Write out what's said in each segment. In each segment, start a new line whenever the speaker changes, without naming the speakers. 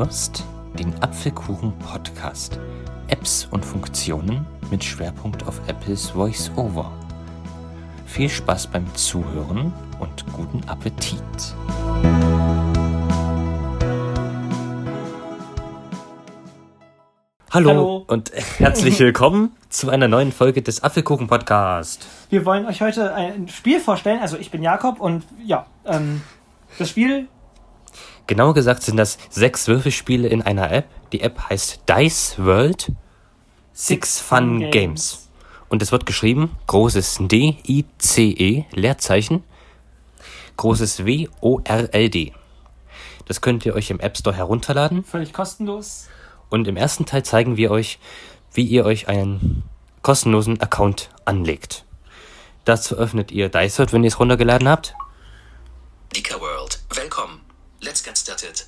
hörst den Apfelkuchen Podcast. Apps und Funktionen mit Schwerpunkt auf Apples VoiceOver. Viel Spaß beim Zuhören und guten Appetit. Hallo,
Hallo.
und herzlich willkommen zu einer neuen Folge des Apfelkuchen Podcast.
Wir wollen euch heute ein Spiel vorstellen. Also ich bin Jakob und ja, ähm, das Spiel,
Genauer gesagt sind das sechs Würfelspiele in einer App. Die App heißt Dice World Six Fun Games. Und es wird geschrieben großes D-I-C-E, Leerzeichen, großes W-O-R-L-D. Das könnt ihr euch im App Store herunterladen.
völlig kostenlos.
Und im ersten Teil zeigen wir euch, wie ihr euch einen kostenlosen Account anlegt. Dazu öffnet ihr Dice World, wenn ihr es runtergeladen habt.
Dicker World, willkommen. Let's get started.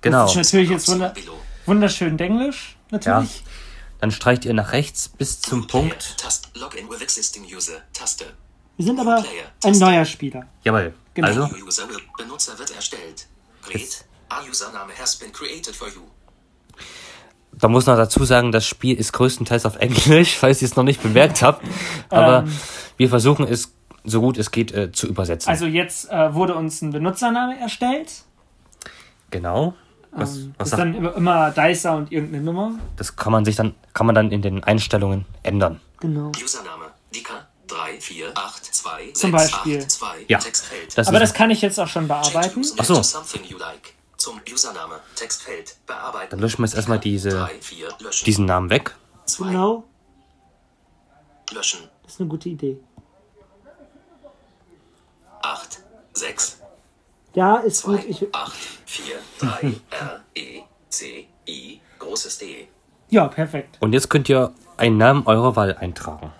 Genau.
Das ist natürlich jetzt wunder
Below.
wunderschön Denglisch, natürlich.
Dann streicht ihr nach rechts bis zum Punkt.
Tast Login with existing user. Taste.
Wir sind aber ein neuer Spieler.
Jawohl.
Genau.
Also,
New user will. Benutzer wird erstellt. Create. A username has been created for you.
Da muss noch dazu sagen, das Spiel ist größtenteils auf Englisch, falls ihr es noch nicht bemerkt habt. Aber
Ähm.
wir versuchen es so gut es geht äh, zu übersetzen.
Also jetzt äh, wurde uns ein Benutzername erstellt.
genau. Was,
Ähm,
was
ist dann immer, immer Dicer und irgendeine Nummer.
das kann man sich dann kann man dann in den Einstellungen ändern.
Genau.
Username. Dicker 3 4 8 2 6
Zum Beispiel.
8 2
Ja.
Textfeld.
Das
Aber das kann ich jetzt auch schon bearbeiten.
username
Ach so.
to something you like. Zum Username. Textfeld. Bearbeiten.
Dann löschen wir jetzt erstmal diese-
3 4 löschen.
diesen Namen weg.
2
Genau,
löschen.
das ist eine gute Idee.
8 6
Ja, ist gut.
2
Ich,
8 4 3 R E C I großes D.
ja, perfekt.
Und jetzt könnt ihr einen Namen eurer Wahl eintragen.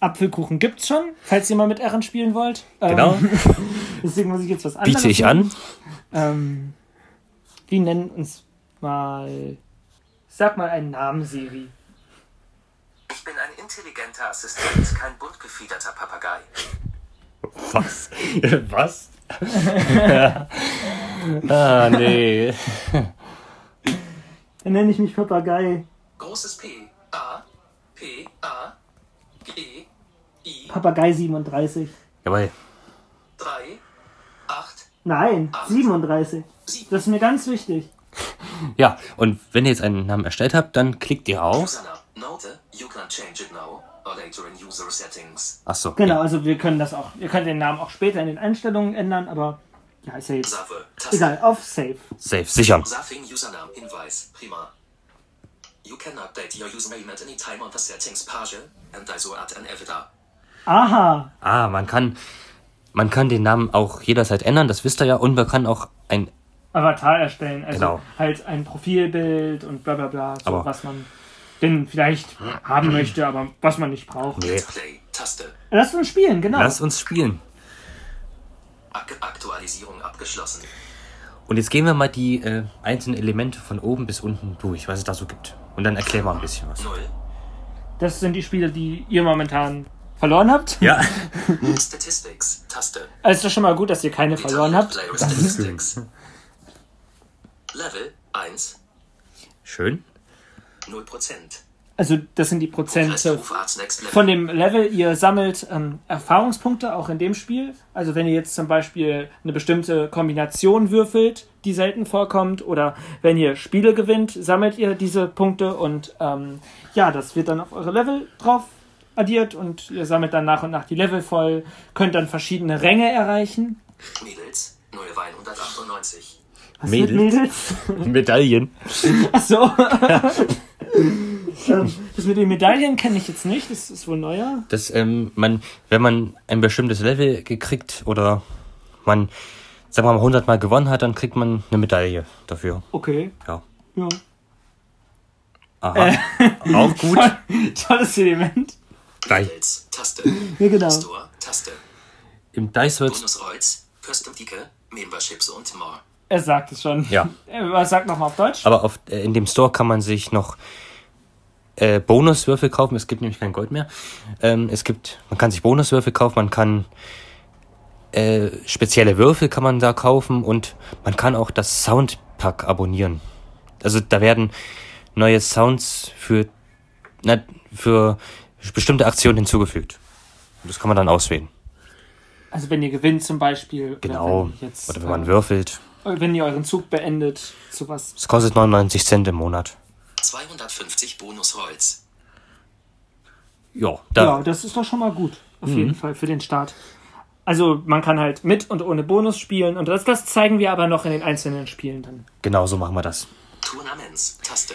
Apfelkuchen gibt's schon, falls ihr mal mit Ehren spielen wollt. Ähm,
Genau.
Deswegen muss ich jetzt was anderes
Biete ich an.
Ähm, wir nennen uns mal. Sag mal einen Namen, Siri.
Ich bin ein intelligenter Assistent, kein bunt gefiederter Papagei.
Was? Was? ah, nee.
Dann nenne ich mich Papagei.
Großes P A P A G I
Papagei 37.
Jawohl.
3 8
Nein, 37.
7
Das ist mir ganz wichtig.
Ja, und wenn ihr jetzt einen Namen erstellt habt, dann klickt ihr auf.
Username. Note, you can change it now or later in user settings.
Achso.
Genau, also wir können das auch. Ihr könnt den Namen auch später in den Einstellungen ändern, aber ja, ist ja jetzt
Save.
Egal. Auf Save.
Safe, sichern.
Safing Username Hinweis. Prima. You can update your username at any time on the settings page and also add an avatar.
Aha.
Ah, man kann, man kann den Namen auch jederzeit ändern, das wisst ihr ja. Und man kann auch ein,
Avatar erstellen. Also
Genau.
halt ein Profilbild und bla bla bla. So,
Aber-
was man denn vielleicht haben möchte, aber was man nicht braucht.
Nee.
Play. Taste.
Lass uns spielen, genau.
lass uns spielen.
Ak Aktualisierung abgeschlossen.
Und jetzt gehen wir mal die äh, einzelnen Elemente von oben bis unten durch, was es da so gibt. Und dann erklären wir ein bisschen was.
0.
Das sind die Spiele, die ihr momentan verloren habt.
Ja.
Statistics. Taste.
Also ist doch schon mal gut, dass ihr keine verloren habt.
Player Statistics. Level 1.
Schön.
0%.
Also das sind die Prozente von dem Level. Ihr sammelt ähm, Erfahrungspunkte auch in dem Spiel. Also wenn ihr jetzt zum Beispiel eine bestimmte Kombination würfelt, die selten vorkommt, oder wenn ihr Spiele gewinnt, sammelt ihr diese Punkte und ähm, ja, das wird dann auf eure Level drauf addiert und ihr sammelt dann nach und nach die Level voll, könnt dann verschiedene Ränge erreichen.
Mädels. Neue Wein 198.
Was mit
Mädels?
Mädels?
Medaillen.
Ach so. Das mit den Medaillen kenne ich jetzt nicht, das ist wohl neuer.
Das, ähm, man, wenn man ein bestimmtes Level gekriegt oder man, sagen wir mal, 100 Mal gewonnen hat, dann kriegt man eine Medaille dafür.
Okay,
Ja.
ja.
Aha. Auch gut.
Tolles Element.
Mädels. Taste.
Ja, genau.
Store. Taste.
Im Dice wird
Bonus Rolls. Custom Ticket. Memberships und more.
Er sagt es schon.
Ja.
Was sagt nochmal auf Deutsch?
Aber auf, äh, in dem Store kann man sich noch äh, Bonuswürfel kaufen. Es gibt nämlich kein Gold mehr. Ähm, es gibt, man kann sich Bonuswürfel kaufen, man kann äh, spezielle Würfel kann man da kaufen und man kann auch das Sound Pack abonnieren. Also da werden neue Sounds für, na, für bestimmte Aktionen hinzugefügt. Und das kann man dann auswählen.
Also wenn ihr gewinnt zum Beispiel.
Genau.
Oder wenn, jetzt,
Oder wenn man
äh,
würfelt.
Wenn ihr euren Zug beendet, sowas.
Es kostet 99 Cent im Monat.
250 Bonusholz.
Ja, da.
Ja, das ist doch schon mal gut. Auf
Mhm.
jeden Fall für den Start. Also man kann halt mit und ohne Bonus spielen und das, das zeigen wir aber noch in den einzelnen Spielen dann.
Genau so machen wir das.
Tournaments. Taste.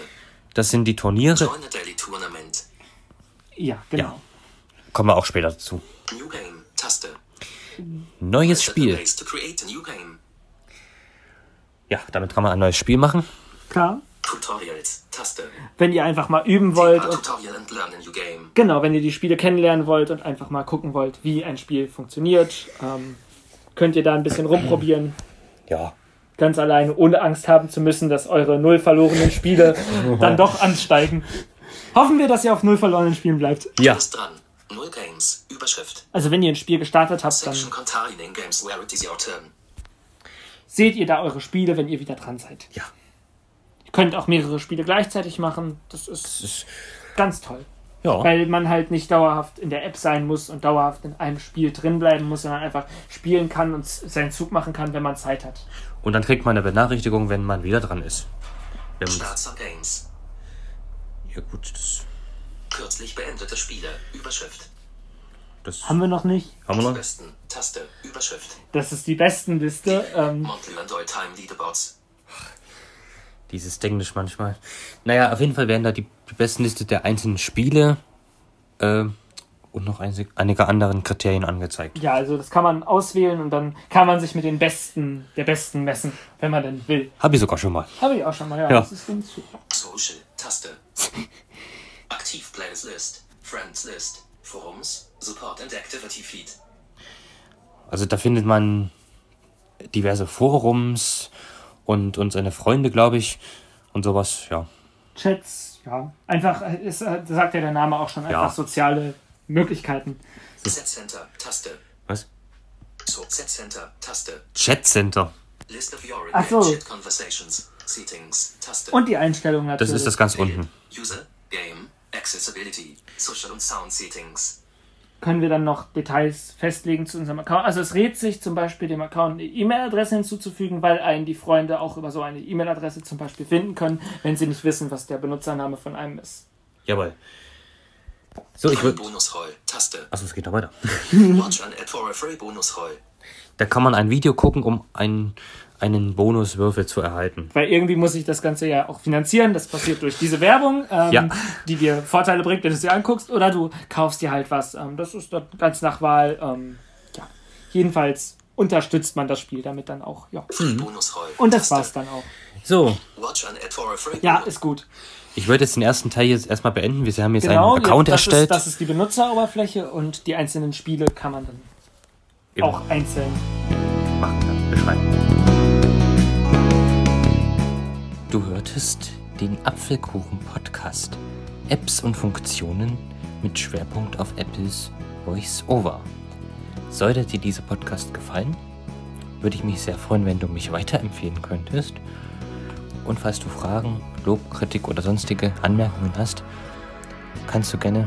Das sind die Turniere.
Join a Daily Tournament.
Ja, genau.
Ja. Kommen wir auch später dazu.
New Game. Taste.
Neues Spiel.
base to create a new game.
Ja, damit kann man ein neues Spiel machen.
Klar.
Tutorials. Taste.
Wenn ihr einfach mal üben wollt und
tutorial and learn a new game.
genau, wenn ihr die Spiele kennenlernen wollt und einfach mal gucken wollt, wie ein Spiel funktioniert, ähm, könnt ihr da ein bisschen rumprobieren.
Ja.
Ganz alleine, ohne Angst haben zu müssen, dass eure null verlorenen Spiele dann doch ansteigen. Hoffen wir, dass ihr auf null verlorenen Spielen bleibt.
Ja.
Dran. Null Games. Überschrift.
Also wenn ihr ein Spiel gestartet habt, dann
Section containing games where it is your turn.
Seht ihr da eure Spiele, wenn ihr wieder dran seid.
Ja.
Ihr könnt auch mehrere Spiele gleichzeitig machen. Das ist
ist-
ganz toll.
Ja.
Weil man halt nicht dauerhaft in der App sein muss und dauerhaft in einem Spiel drin bleiben muss, sondern einfach spielen kann und seinen Zug machen kann, wenn man Zeit hat.
Und dann kriegt man eine Benachrichtigung, wenn man wieder dran ist. Wenn man,
Start some games.
ja gut, das,
Kürzlich beendete Spiele. Überschrift.
Das
Haben wir noch nicht.
haben wir noch.
Besten. Taste. Überschrift.
Das ist die besten Liste. Ähm.
Dieses Englisch manchmal. Naja, auf jeden Fall werden da die, die besten Liste der einzelnen Spiele äh, und noch einzig, einige anderen Kriterien angezeigt.
ja, also das kann man auswählen und dann kann man sich mit den Besten der Besten messen, wenn man denn will.
Habe ich sogar schon mal.
Habe ich auch schon mal, ja.
Ja.
Das ist.
Social. Taste. Aktiv Players List. Friends List. Forums. Support and Activity Feed.
Also da findet man diverse Forums und, und seine Freunde, glaube ich, und sowas, ja.
Chats, ja. Einfach, äh, ist, äh, sagt ja der Name auch schon, einfach
Ja.
soziale Möglichkeiten.
Set Center. Taste.
Was?
So, Set Center. Taste.
Chat Center.
List of your
Ach so.
chat conversations. Settings. Taste.
Und die Einstellungen
Das
natürlich.
ist das ganz unten.
User. Game. Accessibility. Social und Sound Settings.
können wir dann noch Details festlegen zu unserem Account. Also es rät sich zum Beispiel dem Account eine E-Mail-Adresse hinzuzufügen, weil einen die Freunde auch über so eine E-Mail-Adresse zum Beispiel finden können, wenn sie nicht wissen, was der Benutzername von einem ist.
Jawohl. So, ich würde.
Bonus Roll. Taste.
Achso, es geht noch weiter.
Watch an ad for a free bonus Roll.
Da kann man ein Video gucken, um einen, einen Bonuswürfel zu erhalten.
Weil irgendwie muss ich das Ganze ja auch finanzieren. Das passiert durch diese Werbung, ähm,
Ja.
die dir Vorteile bringt, wenn du es dir anguckst. Oder du kaufst dir halt was. Ähm, das ist dann ganz nach Wahl. Ähm, ja. Jedenfalls unterstützt man das Spiel damit dann auch. Ja.
Roll.
Und das war's dann auch.
So,
Watch an ad for a free
Ja, ist gut.
ich würde jetzt den ersten Teil jetzt erstmal beenden. Wir haben jetzt
Genau,
einen Account
ja, das
erstellt.
Ist, das ist die Benutzeroberfläche und die einzelnen Spiele kann man dann
Eben
auch einzeln.
machen, dann beschreiben. Du hörtest den Apfelkuchen-Podcast. Apps und Funktionen mit Schwerpunkt auf Apples Voice-Over. Sollte dir dieser Podcast gefallen, würde ich mich sehr freuen, wenn du mich weiterempfehlen könntest. Und falls du Fragen, Lob, Kritik oder sonstige Anmerkungen hast, kannst du gerne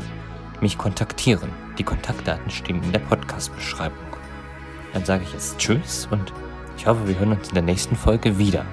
mich kontaktieren. Die Kontaktdaten stehen in der Podcast-Beschreibung. Dann sage ich jetzt Tschüss und ich hoffe, wir hören uns in der nächsten Folge wieder.